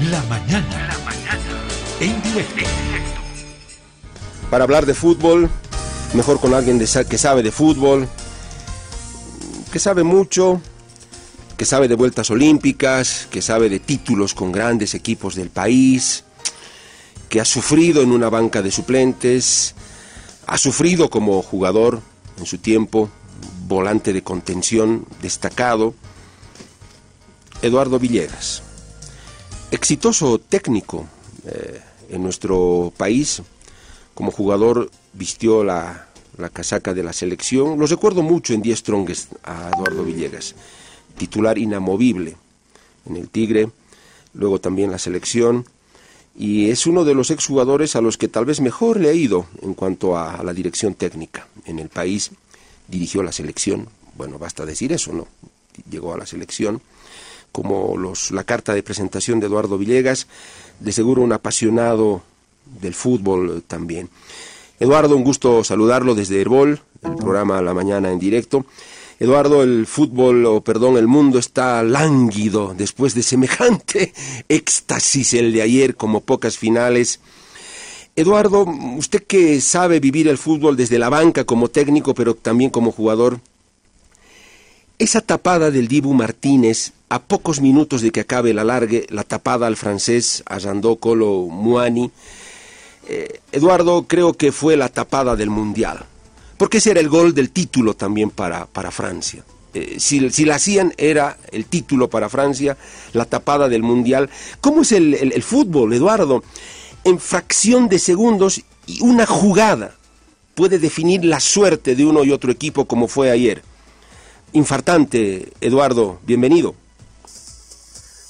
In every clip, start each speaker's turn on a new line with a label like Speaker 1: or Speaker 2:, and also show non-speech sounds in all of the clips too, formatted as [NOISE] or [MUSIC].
Speaker 1: La mañana. La mañana. En directo.
Speaker 2: Para hablar de fútbol, mejor con alguien de, que sabe de fútbol, que sabe mucho, que sabe de vueltas olímpicas, que sabe de títulos con grandes equipos del país, que ha sufrido en una banca de suplentes, ha sufrido como jugador en su tiempo, volante de contención destacado, Eduardo Villegas. Exitoso técnico eh, en nuestro país, como jugador vistió la, la casaca de la selección. Lo recuerdo mucho en 10 Strongest a Eduardo Villegas, titular inamovible en el Tigre, luego también la selección, y es uno de los exjugadores a los que tal vez mejor le ha ido en cuanto a, la dirección técnica en el país. Dirigió la selección, bueno, basta decir eso, ¿no? Llegó a la selección, como los, la carta de presentación de Eduardo Villegas, de seguro un apasionado del fútbol también. Eduardo, un gusto saludarlo desde Herbol, el programa La Mañana en directo. Eduardo, el fútbol, o perdón, el mundo está lánguido después de semejante [LAUGHS] éxtasis el de ayer, como pocas finales. Eduardo, usted que sabe vivir el fútbol desde la banca como técnico, pero también como jugador, esa tapada del Dibu Martínez, a pocos minutos de que acabe el alargue, la tapada al francés, a Jandó Colo Muani, eh, Eduardo, creo que fue la tapada del Mundial porque ese era el gol del título también para, para Francia. Eh, si, si, la hacían era el título para Francia, la tapada del Mundial. ¿Cómo es el, el, fútbol, Eduardo? En fracción de segundos y una jugada puede definir la suerte de uno y otro equipo como fue ayer. Infartante, Eduardo, bienvenido.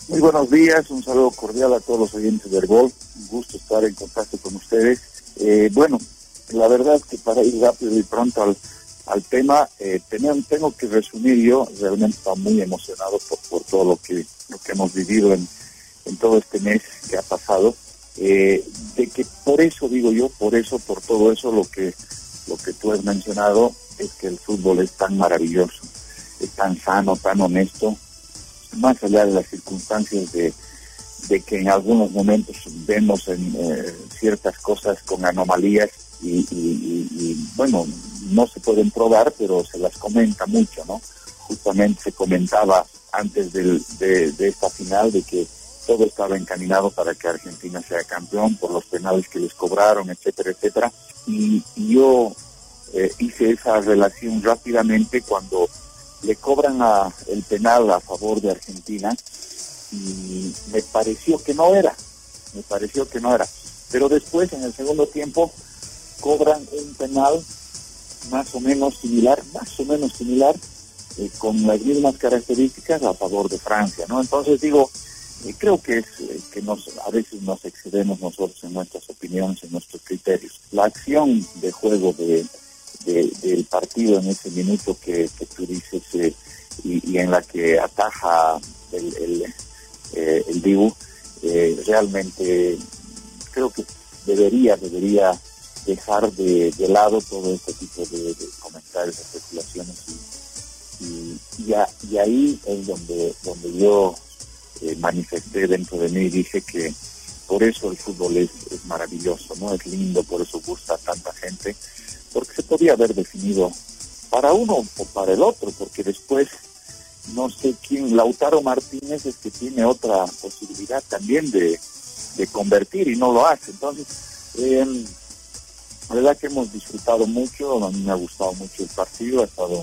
Speaker 3: Muy buenos días, un saludo cordial a todos los oyentes del gol, un gusto estar en contacto con ustedes. Eh, bueno, la verdad que para ir rápido y pronto al, al tema, eh, tengo, que resumir yo, realmente estoy muy emocionado por, por todo lo que, lo que hemos vivido en, en todo este mes que ha pasado, eh, de que por eso digo yo, por eso, por todo eso, lo que, lo que tú has mencionado es que el fútbol es tan maravilloso, es tan sano, tan honesto, más allá de las circunstancias de, que en algunos momentos vemos en eh, ciertas cosas con anomalías y, bueno, no se pueden probar, pero se las comenta mucho, ¿no? Justamente se comentaba antes del, de, esta final de que todo estaba encaminado para que Argentina sea campeón por los penales que les cobraron, etcétera, etcétera. Y, yo eh, hice esa relación rápidamente cuando le cobran el penal a favor de Argentina y me pareció que no era, me pareció que no era. Pero después, en el segundo tiempo, cobran un penal más o menos similar, más o menos similar, eh, con las mismas características a favor de Francia, ¿no? Entonces digo, eh, creo que es eh, que nos a veces nos excedemos nosotros en nuestras opiniones, en nuestros criterios. La acción de juego de, del partido en ese minuto que, tú dices y, en la que ataja el, el, el Dibu, realmente creo que debería, debería dejar de, lado todo este tipo de, comentarios, especulaciones y, y, ahí es donde, donde yo eh, manifesté dentro de mí y dije que por eso el fútbol es, maravilloso, ¿no? Es lindo, por eso gusta a tanta gente, porque se podía haber definido para uno o para el otro, porque después no sé quién, Lautaro Martínez es que tiene otra posibilidad también de, convertir y no lo hace. Entonces, eh, la verdad que hemos disfrutado mucho, a mí me ha gustado mucho el partido, ha estado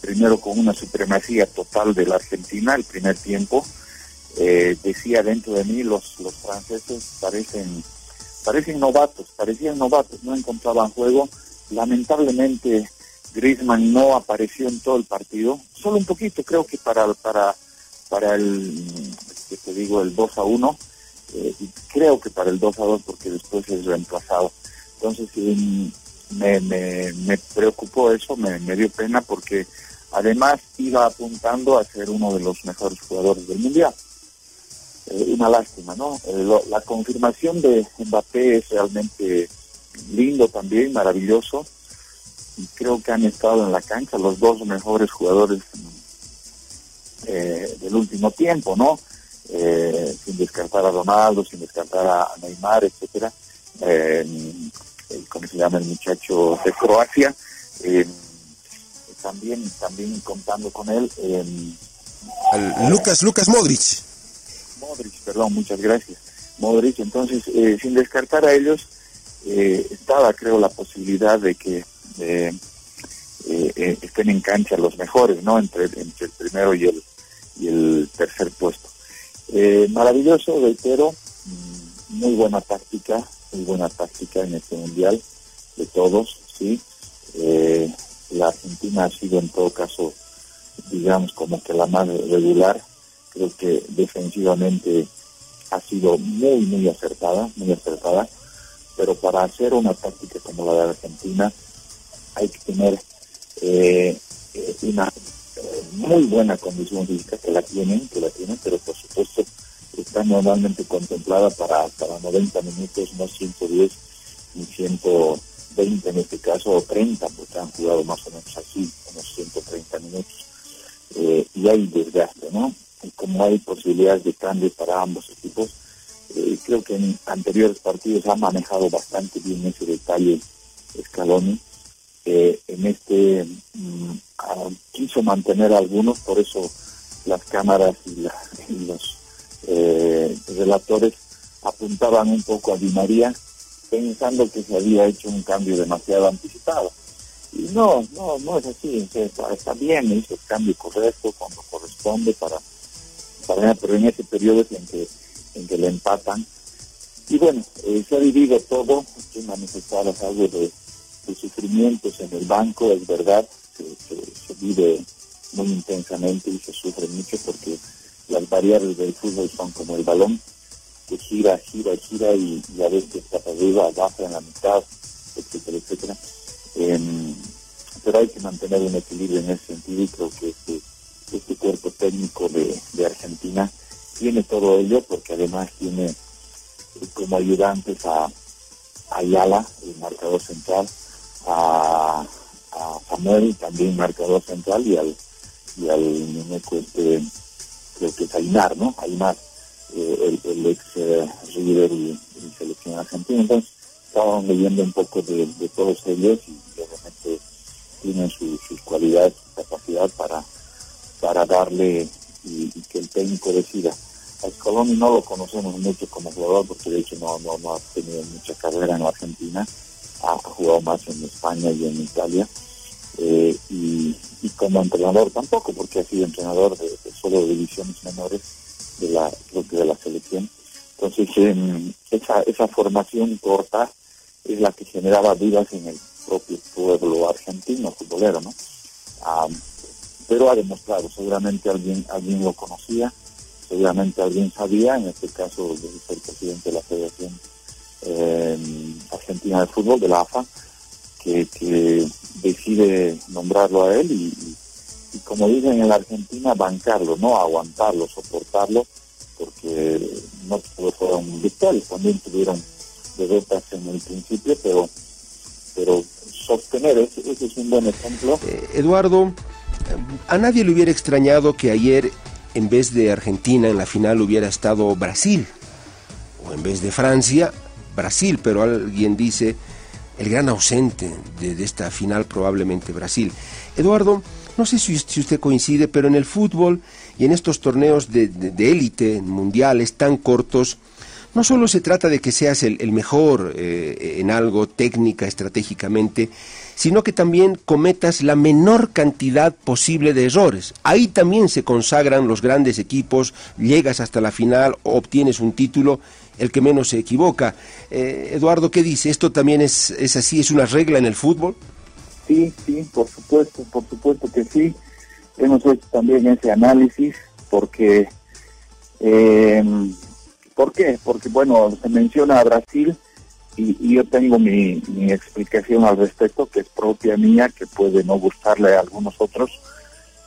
Speaker 3: primero con una supremacía total de la Argentina el primer tiempo. Eh, decía dentro de mí, los, los franceses parecen, parecen novatos, parecían novatos, no encontraban juego. Lamentablemente Griezmann no apareció en todo el partido, solo un poquito, creo que para, para, para el, que te digo, el 2 a 1, eh, y creo que para el 2 a 2 porque después es reemplazado. Entonces me, me, me preocupó eso, me, dio pena porque además iba apuntando a ser uno de los mejores jugadores del Mundial. Eh, una lástima, ¿no? Eh, la confirmación de Mbappé es realmente lindo también, maravilloso. Y creo que han estado en la cancha los dos mejores jugadores eh, del último tiempo, ¿no? sin descartar a Ronaldo, sin descartar a Neymar, etcétera. Eh, ¿Cómo se llama el muchacho de Croacia? también, también contando con él.
Speaker 2: Lucas, Lucas Modric.
Speaker 3: Modric, perdón, muchas gracias. Modric, entonces, sin descartar a ellos, estaba, creo, la posibilidad de que estén en cancha los mejores, ¿no? Entre, el primero y el, y el tercer puesto. Eh, maravilloso, reitero, mm, muy buena táctica, muy buena táctica en este mundial de todos, sí. Eh, la Argentina ha sido en todo caso, digamos, como que la más regular. Creo que defensivamente ha sido muy, muy acertada, muy acertada. Pero para hacer una táctica como la de Argentina hay que tener eh, una muy buena condición física, que la tienen, que la tienen, pero por supuesto está normalmente contemplada para, para 90 minutos, no 110 ni 120 en este caso, o 30, porque han jugado más o menos así, unos 130 minutos. Eh, y hay desgaste, ¿no? Y como hay posibilidades de cambio para ambos equipos, eh, creo que en anteriores partidos ha manejado bastante bien ese detalle Scaloni. Eh, en este mm, quiso mantener algunos, por eso las cámaras y, los eh, relatores apuntaban un poco a Di María pensando que se había hecho un cambio demasiado anticipado. Y no, no, no es así, está, bien, hizo el cambio correcto cuando corresponde para, para pero en ese periodo en que, en que le empatan. Y bueno, eh, se ha vivido todo, que manifestadas algo de, sufrimientos en el banco, es verdad, se, vive muy intensamente y se sufre mucho porque las variables del fútbol son como el balón, que gira, gira, gira y, a veces está arriba, abajo, en la mitad, etcétera, etcétera. Em, pero hay que mantener un equilibrio en ese sentido y creo que este, este cuerpo técnico de, Argentina tiene todo ello porque además tiene como ayudantes a Ayala, el marcador central, a a Samuel, también marcador central, y al, y al muñeco este, creo que es Aymar, ¿no? Aymar, eh, el, ex eh, River y, selección argentina. Entonces, estábamos leyendo un poco de, todos ellos y obviamente tienen sus cualidades, su capacidad para, para darle y, que el técnico decida. A Scaloni no lo conocemos mucho como jugador porque de hecho no, no, ha tenido mucha carrera en la Argentina ha jugado más en España y en Italia. Eh, y, como entrenador tampoco, porque ha sido entrenador de, solo de divisiones menores de la, de la selección. Entonces, esa, esa formación corta es la que generaba dudas en el propio pueblo argentino, futbolero, ¿no? Pero ha demostrado, seguramente alguien, alguien lo conocía, seguramente alguien sabía, en este caso el presidente de la Federación eh, Argentina de Fútbol, de la AFA, que, decide nombrarlo a él y, como dicen en la Argentina, bancarlo, no aguantarlo, soportarlo, porque no fueron victorias, también tuvieron derrotas en el principio, pero, pero sostener, ese, es un buen ejemplo.
Speaker 2: Eh, Eduardo, a nadie le hubiera extrañado que ayer, en vez de Argentina, en la final hubiera estado Brasil, o en vez de Francia, Brasil, pero alguien dice el gran ausente de, esta final probablemente Brasil. Eduardo, no sé si, usted coincide, pero en el fútbol y en estos torneos de élite mundiales tan cortos, no solo se trata de que seas el, mejor eh, en algo técnica, estratégicamente, sino que también cometas la menor cantidad posible de errores. Ahí también se consagran los grandes equipos, llegas hasta la final, obtienes un título, el que menos se equivoca. Eh, Eduardo, ¿qué dice? ¿Esto también es, es así? ¿Es una regla en el fútbol?
Speaker 3: Sí, sí, por supuesto, por supuesto que sí. Hemos hecho también ese análisis porque, eh, ¿por qué? Porque, bueno, se menciona a Brasil y, yo tengo mi, explicación al respecto, que es propia mía, que puede no gustarle a algunos otros,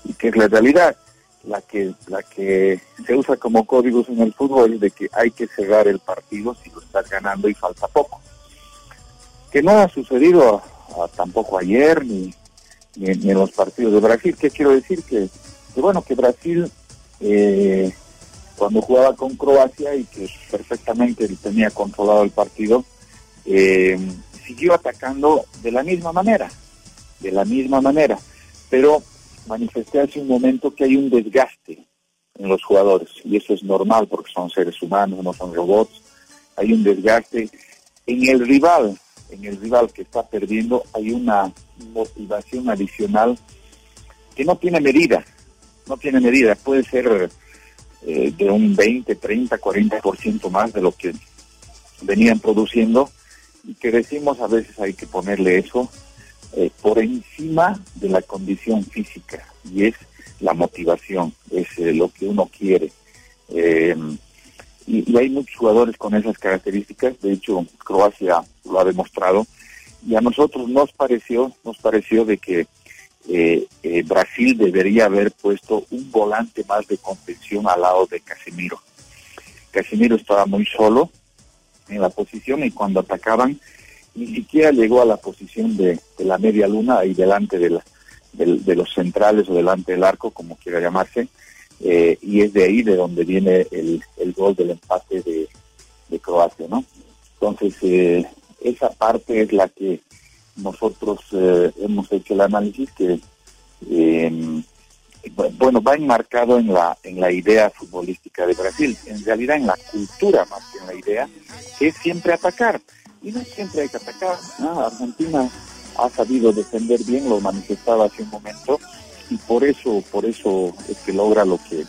Speaker 3: y que es la realidad. La que, la que se usa como códigos en el fútbol de que hay que cerrar el partido si lo estás ganando y falta poco. Que no ha sucedido tampoco ayer ni, ni, en los partidos de Brasil. ¿Qué quiero decir? Que, bueno, que Brasil eh, cuando jugaba con Croacia y que perfectamente tenía controlado el partido, eh, siguió atacando de la misma manera, de la misma manera, pero manifesté hace un momento que hay un desgaste en los jugadores y eso es normal porque son seres humanos, no son robots, hay un desgaste en el rival, en el rival que está perdiendo hay una motivación adicional que no tiene medida, no tiene medida, puede ser eh, de un 20, 30, 40% más de lo que venían produciendo y que decimos a veces hay que ponerle eso eh, por encima de la condición física y es la motivación, es eh, lo que uno quiere. y, hay muchos jugadores con esas características, de hecho Croacia lo ha demostrado y a nosotros nos pareció, nos pareció de que eh, Brasil debería haber puesto un volante más de contención al lado de Casemiro. Casemiro estaba muy solo en la posición y cuando atacaban ni siquiera llegó a la posición de, la media luna ahí delante de, la, de, los centrales o delante del arco, como quiera llamarse, eh, y es de ahí de donde viene el, el gol del empate de, de Croacia, ¿no? Entonces, esa parte es la que nosotros eh, hemos hecho el análisis que em, bueno va enmarcado en la en la idea futbolística de Brasil en realidad en la cultura más que en la idea que es siempre atacar y no siempre hay que atacar Argentina ha sabido defender bien lo manifestaba hace un momento y por eso por eso es que logra lo que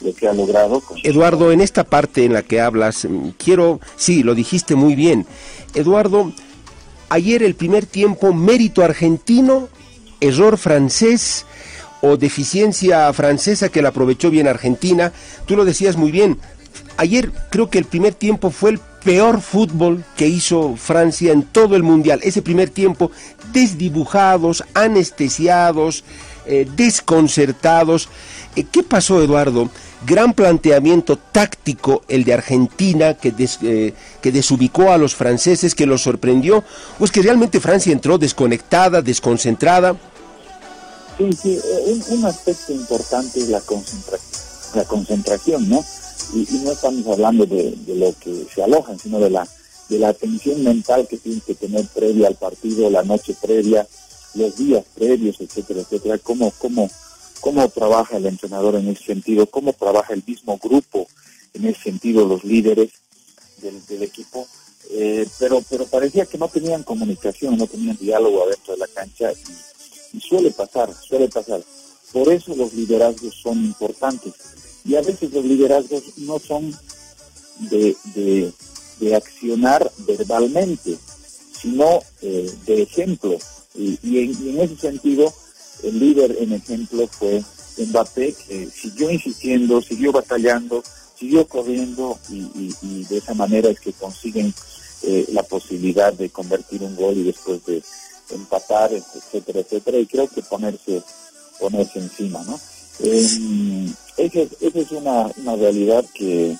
Speaker 3: lo que ha logrado.
Speaker 2: Eduardo, en esta parte en la que hablas, mm, quiero, sí, lo dijiste muy bien. Eduardo, ayer el primer tiempo, mérito argentino, error francés o deficiencia francesa que la aprovechó bien Argentina. Tú lo decías muy bien. Ayer creo que el primer tiempo fue el peor fútbol que hizo Francia en todo el mundial. Ese primer tiempo desdibujados, anestesiados, eh, desconcertados. Eh, ¿Qué pasó, Eduardo? gran planteamiento táctico el de Argentina que, eh, que desubicó a los franceses, que los sorprendió, o es que realmente Francia entró desconectada, desconcentrada.
Speaker 3: Sí, sí, eh, un, aspecto importante es la concentración, la concentración, ¿no? Y, no estamos hablando de, lo que se alojan, sino de la de la atención mental que tienen que tener previa al partido, la noche previa, los días previos, etcétera, etcétera, cómo, cómo cómo trabaja el entrenador en ese sentido, cómo trabaja el mismo grupo en ese sentido, los líderes del, equipo, eh, pero, pero parecía que no tenían comunicación, no tenían diálogo adentro de la cancha y, suele pasar, suele pasar. Por eso los liderazgos son importantes y a veces los liderazgos no son de, de, accionar verbalmente, sino eh, de ejemplo. Y, y en ese sentido, el líder en ejemplo fue Mbappé, que siguió insistiendo, siguió batallando, siguió corriendo y, de esa manera es que consiguen eh, la posibilidad de convertir un gol y después de empatar, etcétera, etcétera, y creo que ponerse, ponerse encima, ¿no? Eh, esa, es una, una realidad que,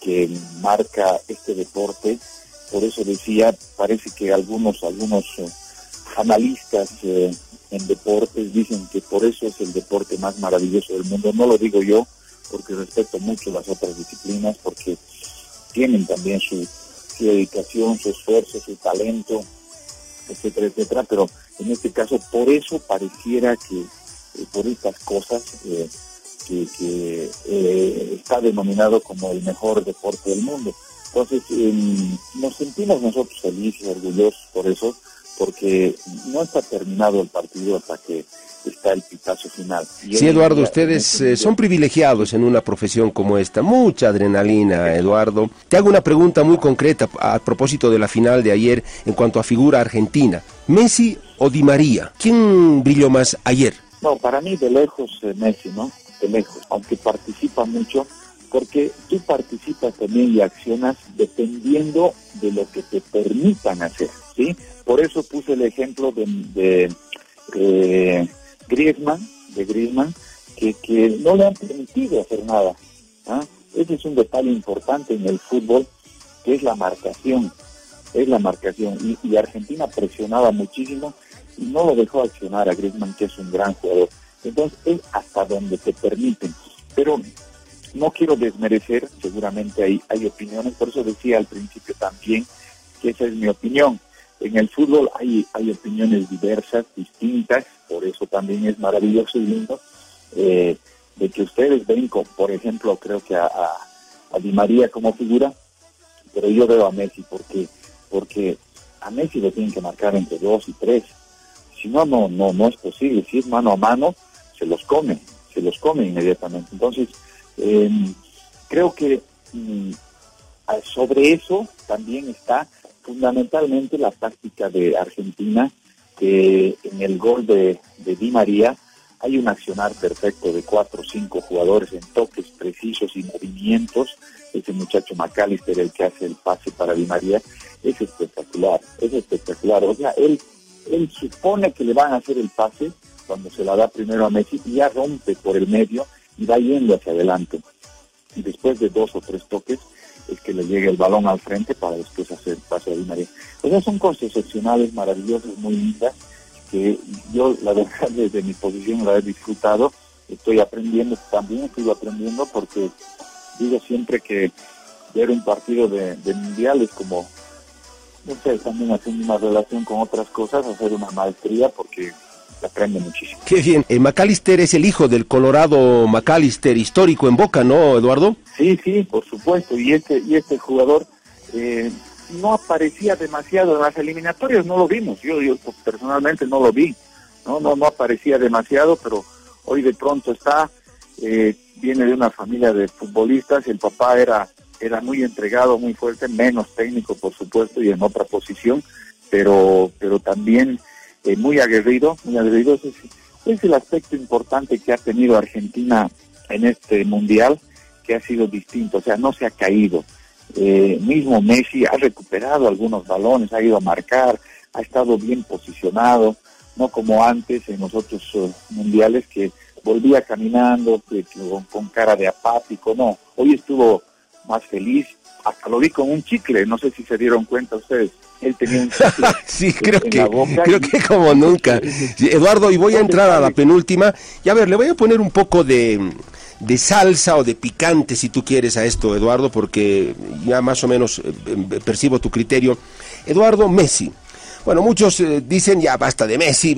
Speaker 3: que marca este deporte, por eso decía, parece que algunos, algunos eh, analistas eh, en deportes dicen que por eso es el deporte más maravilloso del mundo. No lo digo yo, porque respeto mucho las otras disciplinas, porque tienen también su, dedicación, su esfuerzo, su talento, etcétera, etcétera, pero en este caso por eso pareciera que eh, por estas cosas eh, que, que está denominado como el mejor deporte del mundo. Entonces nos sentimos nosotros felices, orgullosos por eso, porque no está terminado el partido hasta que está el pitazo final.
Speaker 2: sí, Eduardo, ustedes eh, son privilegiados en una profesión como esta. Mucha adrenalina, Eduardo. Te hago una pregunta muy concreta a, propósito de la final de ayer en cuanto a figura argentina. ¿Messi o Di María? ¿Quién brilló más ayer?
Speaker 3: No, para mí de lejos eh, Messi, ¿no? De lejos, aunque participa mucho, porque tú participas también y accionas dependiendo de lo que te permitan hacer, ¿sí? Por eso puse el ejemplo de, de eh, Griezmann, de Griezmann, que, que no le han permitido hacer nada. ¿ah? Ese es un detalle importante en el fútbol, que es la marcación, es la marcación. Y, Argentina presionaba muchísimo y no lo dejó accionar a Griezmann, que es un gran jugador. Entonces es hasta donde te permiten. Pero no quiero desmerecer, seguramente hay, hay opiniones, por eso decía al principio también que esa es mi opinión. En el fútbol hay, hay opiniones diversas, distintas, por eso también es maravilloso y lindo eh, de que ustedes ven, por ejemplo, creo que a, a, Di María como figura, pero yo veo a Messi porque porque a Messi le tienen que marcar entre dos y tres. Si no, no, no, no es posible. Si es mano a mano, se los come, se los come inmediatamente. Entonces, eh, creo que mm, sobre eso también está fundamentalmente la táctica de Argentina, que en el gol de, de Di María hay un accionar perfecto de cuatro o cinco jugadores en toques precisos y movimientos. Ese muchacho McAllister, el que hace el pase para Di María, es espectacular, es espectacular. O sea, él, él supone que le van a hacer el pase cuando se la da primero a Messi y ya rompe por el medio y va yendo hacia adelante. Y después de dos o tres toques es que le llega el balón al frente para después hacer pase Di María. O sea, son cosas excepcionales, maravillosas, muy lindas, que yo la verdad [LAUGHS] desde mi posición la he disfrutado, estoy aprendiendo, también estoy aprendiendo porque digo siempre que ver un partido de, de mundial es como no sé, también haciendo una relación con otras cosas, hacer una maestría porque aprende muchísimo.
Speaker 2: Qué bien. Eh, McAllister es el hijo del Colorado McAllister histórico en Boca, ¿no, Eduardo?
Speaker 3: Sí, sí, por supuesto. Y este, y este jugador eh, no aparecía demasiado en las eliminatorias, no lo vimos. Yo, yo personalmente no lo vi. No, no, no aparecía demasiado, pero hoy de pronto está. Eh, viene de una familia de futbolistas. El papá era era muy entregado, muy fuerte, menos técnico por supuesto y en otra posición, pero, pero también eh, muy aguerrido, muy aguerrido. Ese es, el aspecto importante que ha tenido Argentina en este mundial, que ha sido distinto, o sea, no se ha caído. Eh, mismo Messi ha recuperado algunos balones, ha ido a marcar, ha estado bien posicionado, no como antes en los otros eh, mundiales que volvía caminando con cara de apático, no, hoy estuvo más feliz. Hasta lo vi con un chicle, no sé si se dieron cuenta ustedes. Él tenía un chicle [LAUGHS]
Speaker 2: sí, creo que, creo que como nunca. Eduardo, y voy a entrar a la penúltima. Y a ver, le voy a poner un poco de, de salsa o de picante, si tú quieres, a esto, Eduardo, porque ya más o menos eh, eh, percibo tu criterio. Eduardo Messi. Bueno, muchos eh, dicen ya basta de Messi,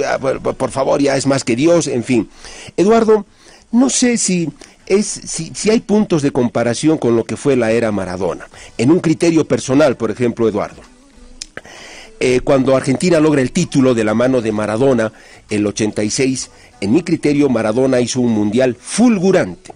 Speaker 2: por favor, ya es más que Dios, en fin. Eduardo, no sé si es si, si, hay puntos de comparación con lo que fue la era Maradona. En un criterio personal, por ejemplo, Eduardo. Eh, cuando Argentina logra el título de la mano de Maradona, el 86, en mi criterio Maradona hizo un mundial fulgurante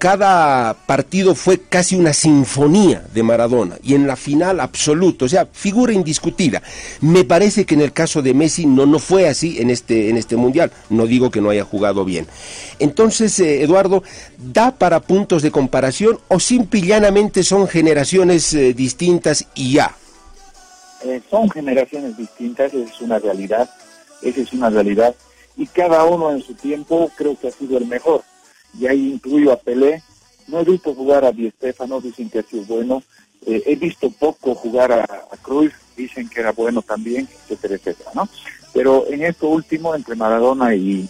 Speaker 2: cada partido fue casi una sinfonía de Maradona y en la final absoluto, o sea, figura indiscutida. Me parece que en el caso de Messi no, no fue así en este, en este mundial, no digo que no haya jugado bien. Entonces, eh, Eduardo, ¿da para puntos de comparación o simple y llanamente son generaciones eh, distintas y ya?
Speaker 3: Eh, son generaciones distintas, es una realidad, esa es una realidad, y cada uno en su tiempo creo que ha sido el mejor y ahí incluyo a Pelé. No he visto jugar a Di Stefano, dicen que ha sido bueno. Eh, he visto poco jugar a, Cruz, dicen que era bueno también, etcétera, etcétera, ¿no? Pero en esto último, entre Maradona y,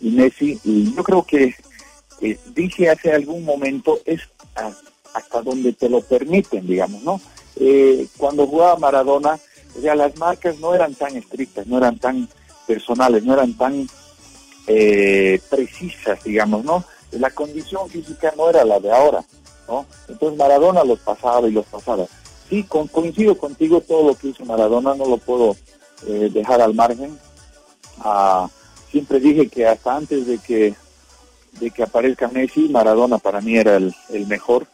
Speaker 3: y Messi, y yo creo que eh, dije hace algún momento, es hasta donde te lo permiten, digamos, ¿no? Eh, cuando jugaba Maradona, sea, las marcas no eran tan estrictas, no eran tan personales, no eran tan eh, precisas, digamos, ¿no? La condición física no era la de ahora, ¿no? Entonces Maradona los pasaba y los pasaba. Sí, coincido contigo, todo lo que hizo Maradona no lo puedo eh, dejar al margen. Ah, siempre dije que hasta antes de que de que aparezca Messi, Maradona para mí era el, mejor,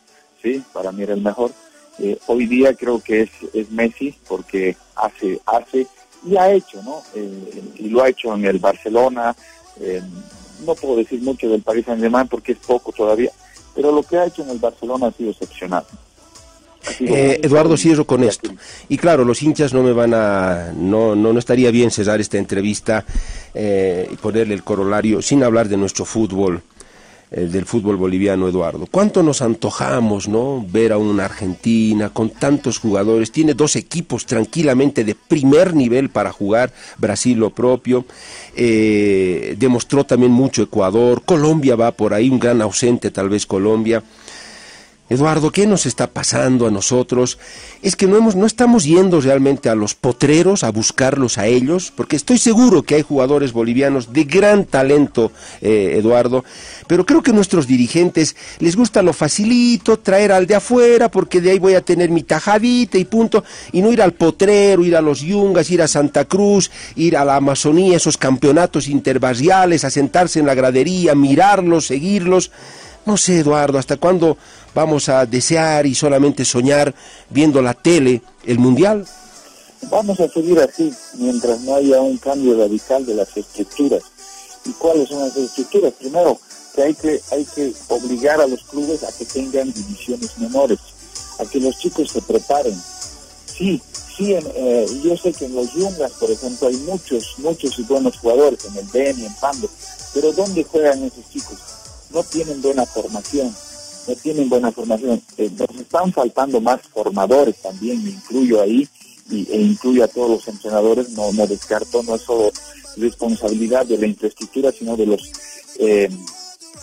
Speaker 3: sí, para mí era el mejor. Eh, hoy día creo que es, es Messi porque hace, hace y ha hecho, ¿no? Eh, y lo ha hecho en el Barcelona, eh, no puedo decir mucho del Paris Saint Germain porque es poco todavía, pero lo que ha hecho en el Barcelona ha sido excepcional.
Speaker 2: Eh, Eduardo, cierro con esto. Y claro, los hinchas no me van a. No, no, no estaría bien cesar esta entrevista eh, y ponerle el corolario sin hablar de nuestro fútbol. Del fútbol boliviano, Eduardo. ¿Cuánto nos antojamos, no? Ver a una Argentina con tantos jugadores. Tiene dos equipos tranquilamente de primer nivel para jugar. Brasil lo propio. Eh, demostró también mucho Ecuador. Colombia va por ahí, un gran ausente tal vez Colombia. Eduardo, ¿qué nos está pasando a nosotros? Es que no, hemos, no estamos yendo realmente a los potreros a buscarlos a ellos, porque estoy seguro que hay jugadores bolivianos de gran talento, eh, Eduardo, pero creo que nuestros dirigentes les gusta lo facilito, traer al de afuera, porque de ahí voy a tener mi tajadita y punto, y no ir al potrero, ir a los yungas, ir a Santa Cruz, ir a la Amazonía, esos campeonatos interbarriales, a sentarse en la gradería, mirarlos, seguirlos. No sé, Eduardo, ¿hasta cuándo vamos a desear y solamente soñar viendo la tele el Mundial?
Speaker 3: Vamos a seguir así mientras no haya un cambio radical de las estructuras. ¿Y cuáles son las estructuras? Primero, que hay que, hay que obligar a los clubes a que tengan divisiones menores, a que los chicos se preparen. Sí, sí, eh, yo sé que en los Yungas, por ejemplo, hay muchos, muchos y buenos jugadores, en el Ben y en Pando, pero ¿dónde juegan esos chicos? No tienen buena formación no tienen buena formación. Eh, nos están faltando más formadores también, me incluyo ahí, y, e incluyo a todos los entrenadores, no, no descarto, no es solo responsabilidad de la infraestructura, sino de los eh,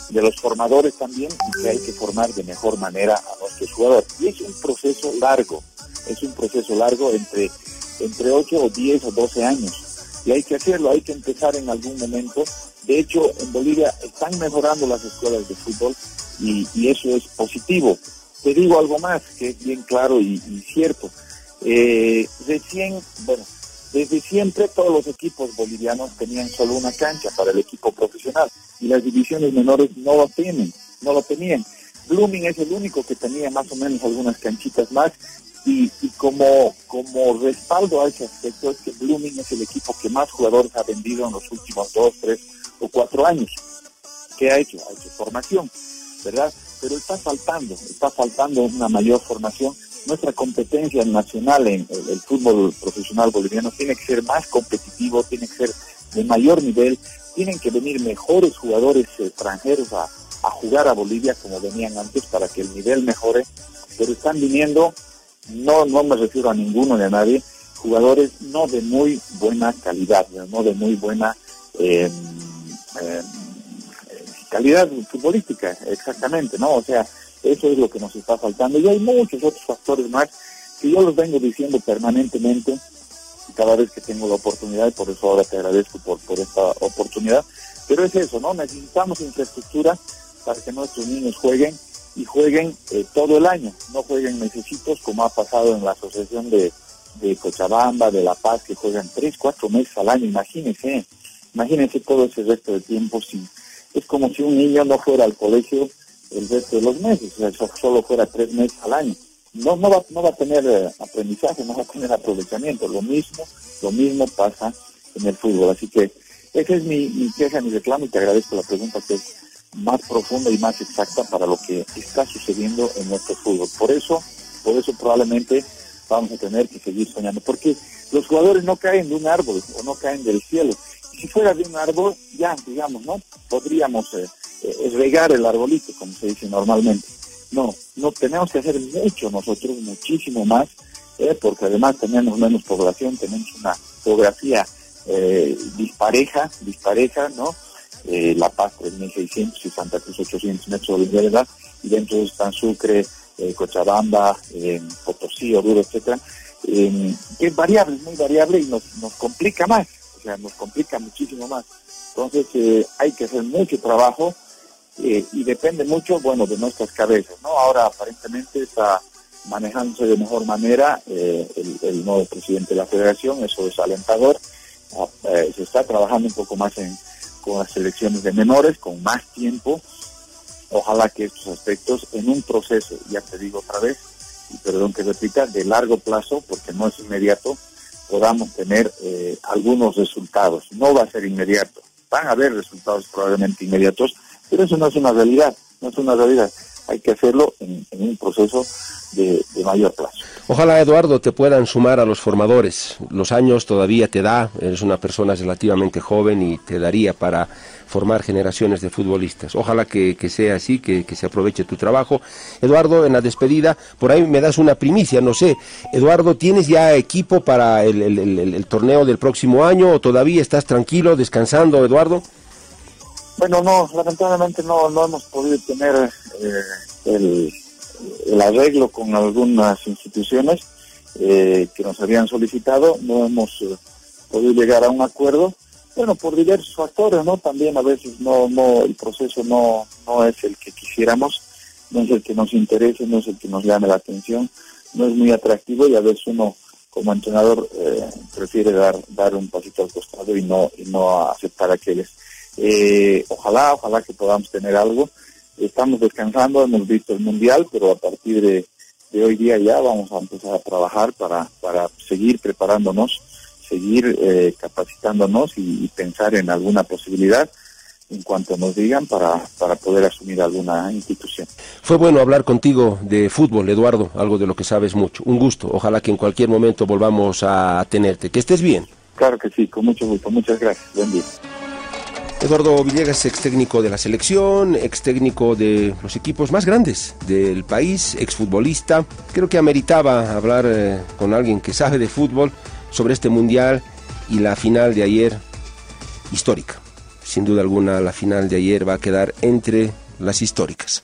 Speaker 3: de los formadores también, y que hay que formar de mejor manera a nuestros jugadores. Y es un proceso largo, es un proceso largo entre, entre 8 o 10 o 12 años. Y hay que hacerlo, hay que empezar en algún momento. De hecho, en Bolivia están mejorando las escuelas de fútbol, y, eso es positivo. Te digo algo más que es bien claro y, cierto. Eh, recién, bueno, desde siempre todos los equipos bolivianos tenían solo una cancha para el equipo profesional y las divisiones menores no lo tienen, no lo tenían. Blooming es el único que tenía más o menos algunas canchitas más y, y, como, como respaldo a ese aspecto es que Blooming es el equipo que más jugadores ha vendido en los últimos dos, tres o cuatro años. ¿Qué ha hecho? Ha hecho formación. ¿Verdad? Pero está faltando, está faltando una mayor formación. Nuestra competencia nacional en el, fútbol profesional boliviano tiene que ser más competitivo, tiene que ser de mayor nivel, tienen que venir mejores jugadores extranjeros a, jugar a Bolivia como venían antes para que el nivel mejore, pero están viniendo, no, no me refiero a ninguno ni a nadie, jugadores no de muy buena calidad, no de muy buena eh, eh, calidad futbolística, exactamente, ¿no? O sea, eso es lo que nos está faltando. Y hay muchos otros factores más que yo los vengo diciendo permanentemente cada vez que tengo la oportunidad, y por eso ahora te agradezco por, por esta oportunidad. Pero es eso, ¿no? Necesitamos infraestructura para que nuestros niños jueguen y jueguen eh, todo el año, no jueguen necesitos como ha pasado en la asociación de, de Cochabamba, de La Paz, que juegan tres, cuatro meses al año, imagínense, imagínense todo ese resto de tiempo sin, es como si un niño no fuera al colegio el resto de los meses, o sea, solo fuera tres meses al año. No, no, va, no va a tener eh, aprendizaje, no va a tener aprovechamiento. Lo mismo, lo mismo pasa en el fútbol. Así que esa es mi, mi queja, mi reclamo y te agradezco la pregunta que es más profunda y más exacta para lo que está sucediendo en nuestro fútbol. Por eso, por eso probablemente vamos a tener que seguir soñando, porque los jugadores no caen de un árbol o no caen del cielo, si fuera de un árbol, ya, digamos, ¿no? Podríamos eh, eh, regar el arbolito, como se dice normalmente. No, no tenemos que hacer mucho nosotros, muchísimo más, eh, porque además tenemos menos población, tenemos una geografía dispareja, dispareja, ¿no? La Paz 3.600 y Santa Cruz 800 metros de edad, y dentro están Sucre, Cochabamba, Potosí, Oruro, etcétera, que es variable, muy variable y nos, nos complica más sea, nos complica muchísimo más. Entonces eh, hay que hacer mucho trabajo eh, y depende mucho, bueno, de nuestras cabezas, ¿no? Ahora aparentemente está manejándose de mejor manera eh, el, nuevo presidente de la federación, eso es alentador. Ah, se está trabajando un poco más en, con las selecciones de menores, con más tiempo. Ojalá que estos aspectos en un proceso, ya te digo otra vez, y perdón que repita, de largo plazo, porque no es inmediato, podamos tener eh, algunos resultados. No va a ser inmediato. Van a haber resultados probablemente inmediatos, pero eso no es una realidad, no es una realidad. Hay que hacerlo en, un proceso de, mayor plazo.
Speaker 2: Ojalá, Eduardo, te puedan sumar a los formadores. Los años todavía te da, eres una persona relativamente joven y te daría para formar generaciones de futbolistas. Ojalá que, sea así, que, se aproveche tu trabajo. Eduardo, en la despedida, por ahí me das una primicia, no sé. Eduardo, ¿tienes ya equipo para el torneo del próximo año o todavía estás tranquilo, descansando, Eduardo?
Speaker 3: Bueno, no, lamentablemente no, no hemos podido tener eh, el, arreglo con algunas instituciones eh, que nos habían solicitado, no hemos eh, podido llegar a un acuerdo, bueno, por diversos factores, ¿no? También a veces no, no, el proceso no, no es el que quisiéramos, no es el que nos interese, no es el que nos llame la atención, no es muy atractivo y a veces uno como entrenador prefiere dar, dar un pasito al costado y no, y no aceptar aquellos eh, ojalá, ojalá que podamos tener algo. Estamos descansando, hemos visto el Mundial, pero a partir de, hoy día ya vamos a empezar a trabajar para, para seguir preparándonos, seguir eh, capacitándonos y, pensar en alguna posibilidad en cuanto nos digan para, para poder asumir alguna institución.
Speaker 2: Fue bueno hablar contigo de fútbol, Eduardo, algo de lo que sabes mucho. Un gusto. Ojalá que en cualquier momento volvamos a tenerte. Que estés bien.
Speaker 3: Claro que sí, con mucho gusto. Muchas gracias. Buen día.
Speaker 2: Eduardo Villegas, ex técnico de la selección, ex técnico de los equipos más grandes del país, ex futbolista. Creo que ameritaba hablar eh, con alguien que sabe de fútbol sobre este mundial y la final de ayer histórica. Sin duda alguna, la final de ayer va a quedar entre las históricas.